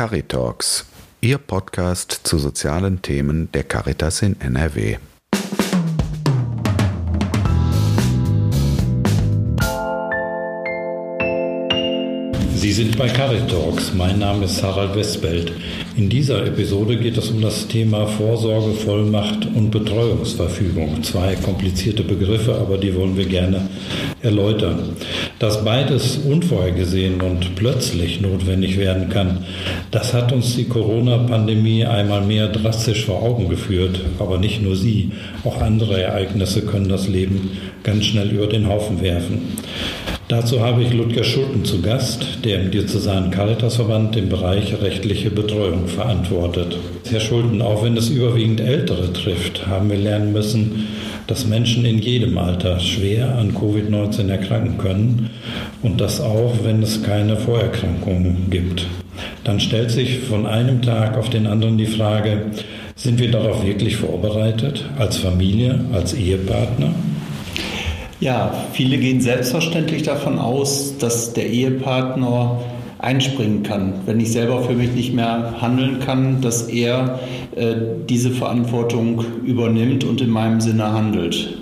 Caritalks, Ihr Podcast zu sozialen Themen der Caritas in NRW. Sie sind bei Caritalks. Mein Name ist Harald Westbeld. In dieser Episode geht es um das Thema Vorsorge, Vollmacht und Betreuungsverfügung. Zwei komplizierte Begriffe, aber die wollen wir gerne erläutern. Dass beides unvorhergesehen und plötzlich notwendig werden kann, das hat uns die Corona-Pandemie einmal mehr drastisch vor Augen geführt. Aber nicht nur sie, auch andere Ereignisse können das Leben ganz schnell über den Haufen werfen. Dazu habe ich Ludger Schulten zu Gast, der im Diözesanen Caritasverband den Bereich rechtliche Betreuung verantwortet. Herr Schulten, auch wenn es überwiegend Ältere trifft, haben wir lernen müssen, dass Menschen in jedem Alter schwer an Covid-19 erkranken können und das auch, wenn es keine Vorerkrankungen gibt. Dann stellt sich von einem Tag auf den anderen die Frage, sind wir darauf wirklich vorbereitet, als Familie, als Ehepartner? Ja, viele gehen selbstverständlich davon aus, dass der Ehepartner einspringen kann. Wenn ich selber für mich nicht mehr handeln kann, dass er äh, diese Verantwortung übernimmt und in meinem Sinne handelt.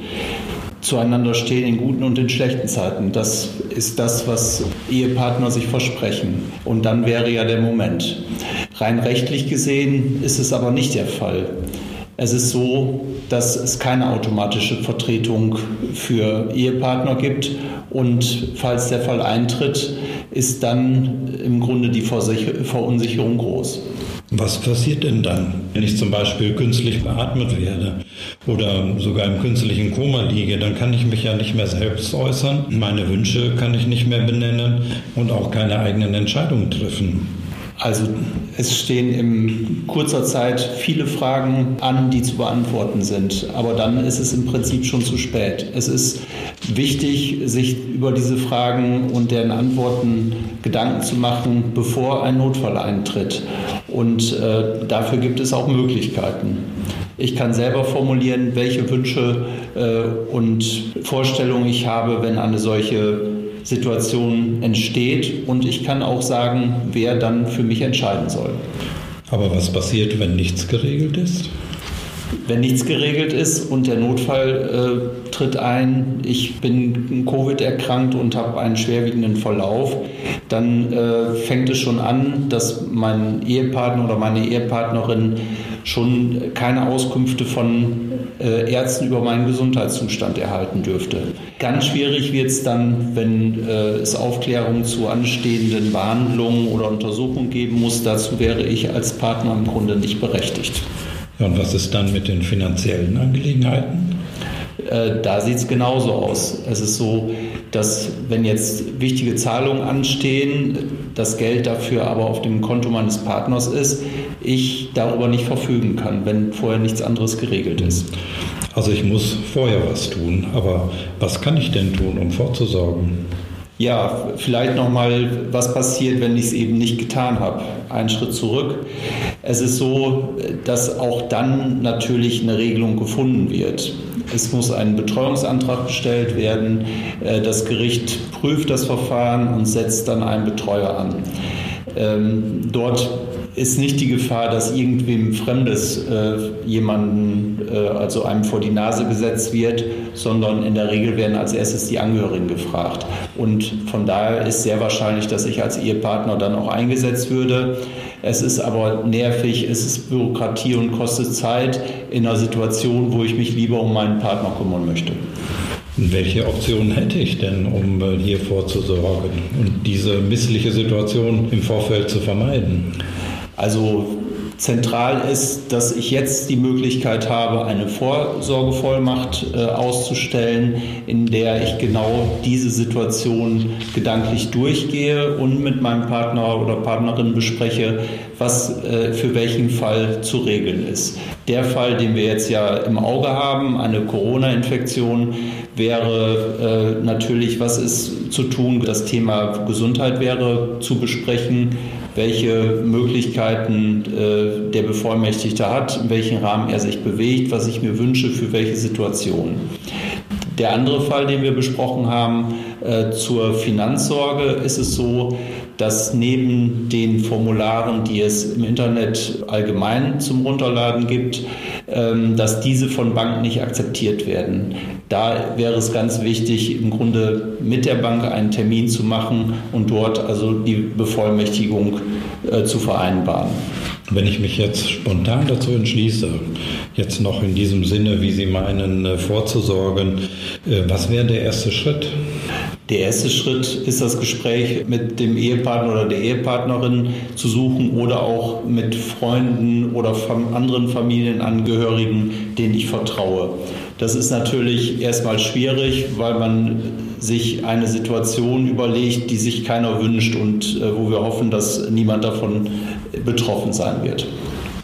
Zueinander stehen in guten und in schlechten Zeiten. Das ist das, was Ehepartner sich versprechen. Und dann wäre ja der Moment. Rein rechtlich gesehen ist es aber nicht der Fall. Es ist so, dass es keine automatische Vertretung für Ehepartner gibt und falls der Fall eintritt, ist dann im Grunde die Verunsicherung groß. Was passiert denn dann, wenn ich zum Beispiel künstlich beatmet werde oder sogar im künstlichen Koma liege? Dann kann ich mich ja nicht mehr selbst äußern, meine Wünsche kann ich nicht mehr benennen und auch keine eigenen Entscheidungen treffen. Also es stehen in kurzer Zeit viele Fragen an, die zu beantworten sind. Aber dann ist es im Prinzip schon zu spät. Es ist wichtig, sich über diese Fragen und deren Antworten Gedanken zu machen, bevor ein Notfall eintritt. Und äh, dafür gibt es auch Möglichkeiten. Ich kann selber formulieren, welche Wünsche äh, und Vorstellungen ich habe, wenn eine solche Situation entsteht und ich kann auch sagen, wer dann für mich entscheiden soll. Aber was passiert, wenn nichts geregelt ist? Wenn nichts geregelt ist und der Notfall äh, tritt ein, ich bin Covid erkrankt und habe einen schwerwiegenden Verlauf, dann äh, fängt es schon an, dass mein Ehepartner oder meine Ehepartnerin schon keine Auskünfte von äh, Ärzten über meinen Gesundheitszustand erhalten dürfte. Ganz schwierig wird es dann, wenn äh, es Aufklärungen zu anstehenden Behandlungen oder Untersuchungen geben muss. Dazu wäre ich als Partner im Grunde nicht berechtigt. Ja, und was ist dann mit den finanziellen Angelegenheiten? Äh, da sieht es genauso aus. Es ist so, dass wenn jetzt wichtige Zahlungen anstehen, das Geld dafür aber auf dem Konto meines Partners ist, ich darüber nicht verfügen kann, wenn vorher nichts anderes geregelt ist. Also ich muss vorher was tun, aber was kann ich denn tun, um vorzusorgen? Ja, vielleicht nochmal, was passiert, wenn ich es eben nicht getan habe. Einen Schritt zurück. Es ist so, dass auch dann natürlich eine Regelung gefunden wird. Es muss ein Betreuungsantrag gestellt werden. Äh, das Gericht prüft das Verfahren und setzt dann einen Betreuer an. Ähm, dort ist nicht die Gefahr, dass irgendwem Fremdes äh, jemanden, äh, also einem vor die Nase gesetzt wird, sondern in der Regel werden als erstes die Angehörigen gefragt. Und von daher ist sehr wahrscheinlich, dass ich als Ehepartner dann auch eingesetzt würde. Es ist aber nervig, es ist Bürokratie und kostet Zeit in einer Situation, wo ich mich lieber um meinen Partner kümmern möchte. Welche Optionen hätte ich denn, um äh, hier vorzusorgen und diese missliche Situation im Vorfeld zu vermeiden? Also zentral ist, dass ich jetzt die Möglichkeit habe, eine Vorsorgevollmacht äh, auszustellen, in der ich genau diese Situation gedanklich durchgehe und mit meinem Partner oder Partnerin bespreche, was äh, für welchen Fall zu regeln ist. Der Fall, den wir jetzt ja im Auge haben, eine Corona-Infektion, wäre äh, natürlich, was ist zu tun, das Thema Gesundheit wäre zu besprechen welche Möglichkeiten äh, der Bevollmächtigte hat, in welchem Rahmen er sich bewegt, was ich mir wünsche für welche Situation. Der andere Fall, den wir besprochen haben, äh, zur Finanzsorge, ist es so, dass neben den Formularen, die es im Internet allgemein zum Runterladen gibt, ähm, dass diese von Banken nicht akzeptiert werden. Da wäre es ganz wichtig, im Grunde mit der Bank einen Termin zu machen und dort also die Bevollmächtigung äh, zu vereinbaren. Wenn ich mich jetzt spontan dazu entschließe, jetzt noch in diesem Sinne, wie Sie meinen, äh, vorzusorgen, äh, was wäre der erste Schritt? Der erste Schritt ist das Gespräch mit dem Ehepartner oder der Ehepartnerin zu suchen oder auch mit Freunden oder anderen Familienangehörigen, denen ich vertraue. Das ist natürlich erstmal schwierig, weil man sich eine Situation überlegt, die sich keiner wünscht und äh, wo wir hoffen, dass niemand davon betroffen sein wird.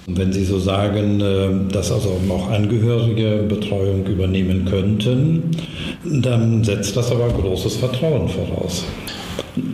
Wenn Sie so sagen, äh, dass also auch Angehörige Betreuung übernehmen könnten, dann setzt das aber großes Vertrauen voraus.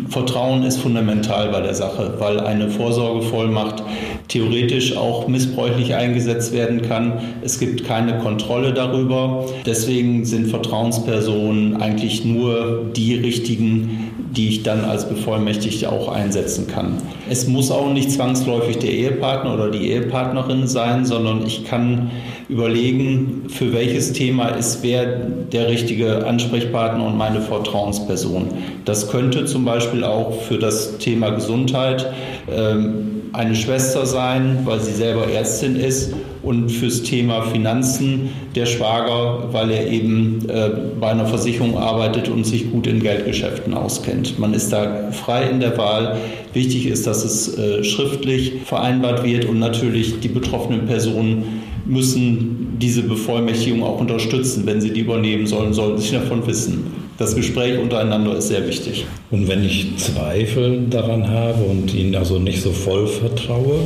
Vertrauen ist fundamental bei der Sache, weil eine Vorsorgevollmacht theoretisch auch missbräuchlich eingesetzt werden kann. Es gibt keine Kontrolle darüber. Deswegen sind Vertrauenspersonen eigentlich nur die richtigen, die ich dann als Bevollmächtigte auch einsetzen kann. Es muss auch nicht zwangsläufig der Ehepartner oder die Ehepartnerin sein, sondern ich kann überlegen, für welches Thema ist wer der richtige Ansprechpartner und meine Vertrauensperson. Das könnte zum Beispiel auch für das Thema Gesundheit ähm, eine Schwester sein, weil sie selber Ärztin ist und fürs Thema Finanzen der Schwager, weil er eben äh, bei einer Versicherung arbeitet und sich gut in Geldgeschäften auskennt. Man ist da frei in der Wahl. Wichtig ist, dass es äh, schriftlich vereinbart wird und natürlich die betroffenen Personen müssen diese Bevollmächtigung auch unterstützen. Wenn sie die übernehmen sollen, sollten sie davon wissen. Das Gespräch untereinander ist sehr wichtig. Und wenn ich Zweifel daran habe und Ihnen also nicht so voll vertraue?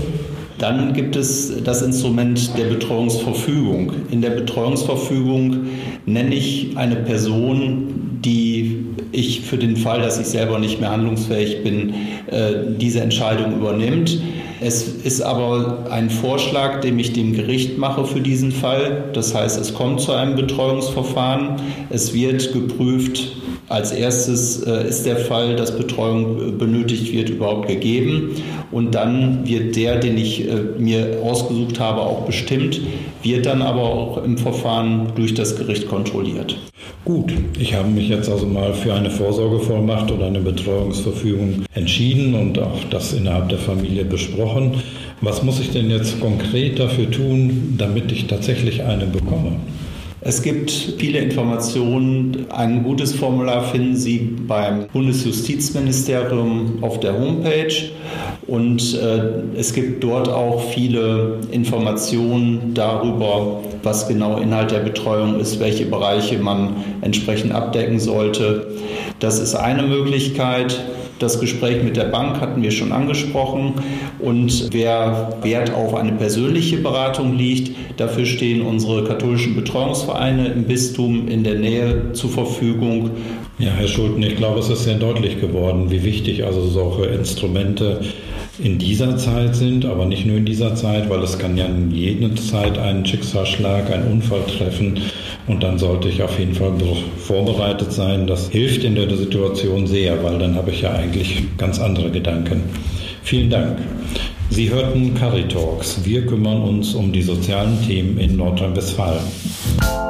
Dann gibt es das Instrument der Betreuungsverfügung. In der Betreuungsverfügung nenne ich eine Person, die ich für den Fall, dass ich selber nicht mehr handlungsfähig bin, äh, diese Entscheidung übernimmt. Es ist aber ein Vorschlag, den ich dem Gericht mache für diesen Fall. Das heißt, es kommt zu einem Betreuungsverfahren. Es wird geprüft, als erstes äh, ist der Fall, dass Betreuung benötigt wird, überhaupt gegeben. Und dann wird der, den ich äh, mir ausgesucht habe, auch bestimmt, wird dann aber auch im Verfahren durch das Gericht kontrolliert. Gut, ich habe mich jetzt also mal für eine Vorsorgevollmacht oder eine Betreuungsverfügung entschieden und auch das innerhalb der Familie besprochen. Was muss ich denn jetzt konkret dafür tun, damit ich tatsächlich eine bekomme? Es gibt viele Informationen. Ein gutes Formular finden Sie beim Bundesjustizministerium auf der Homepage. Und äh, es gibt dort auch viele Informationen darüber, was genau Inhalt der Betreuung ist, welche Bereiche man entsprechend abdecken sollte. Das ist eine Möglichkeit. Das Gespräch mit der Bank hatten wir schon angesprochen. Und wer Wert auf eine persönliche Beratung liegt, dafür stehen unsere katholischen Betreuungsvereine im Bistum in der Nähe zur Verfügung. Ja, Herr Schulten, ich glaube, es ist sehr deutlich geworden, wie wichtig also solche Instrumente in dieser Zeit sind, aber nicht nur in dieser Zeit, weil es kann ja in jeder Zeit einen Schicksalsschlag, einen Unfall treffen und dann sollte ich auf jeden Fall vorbereitet sein. Das hilft in der Situation sehr, weil dann habe ich ja eigentlich ganz andere Gedanken. Vielen Dank. Sie hörten Caritalks. Wir kümmern uns um die sozialen Themen in Nordrhein-Westfalen.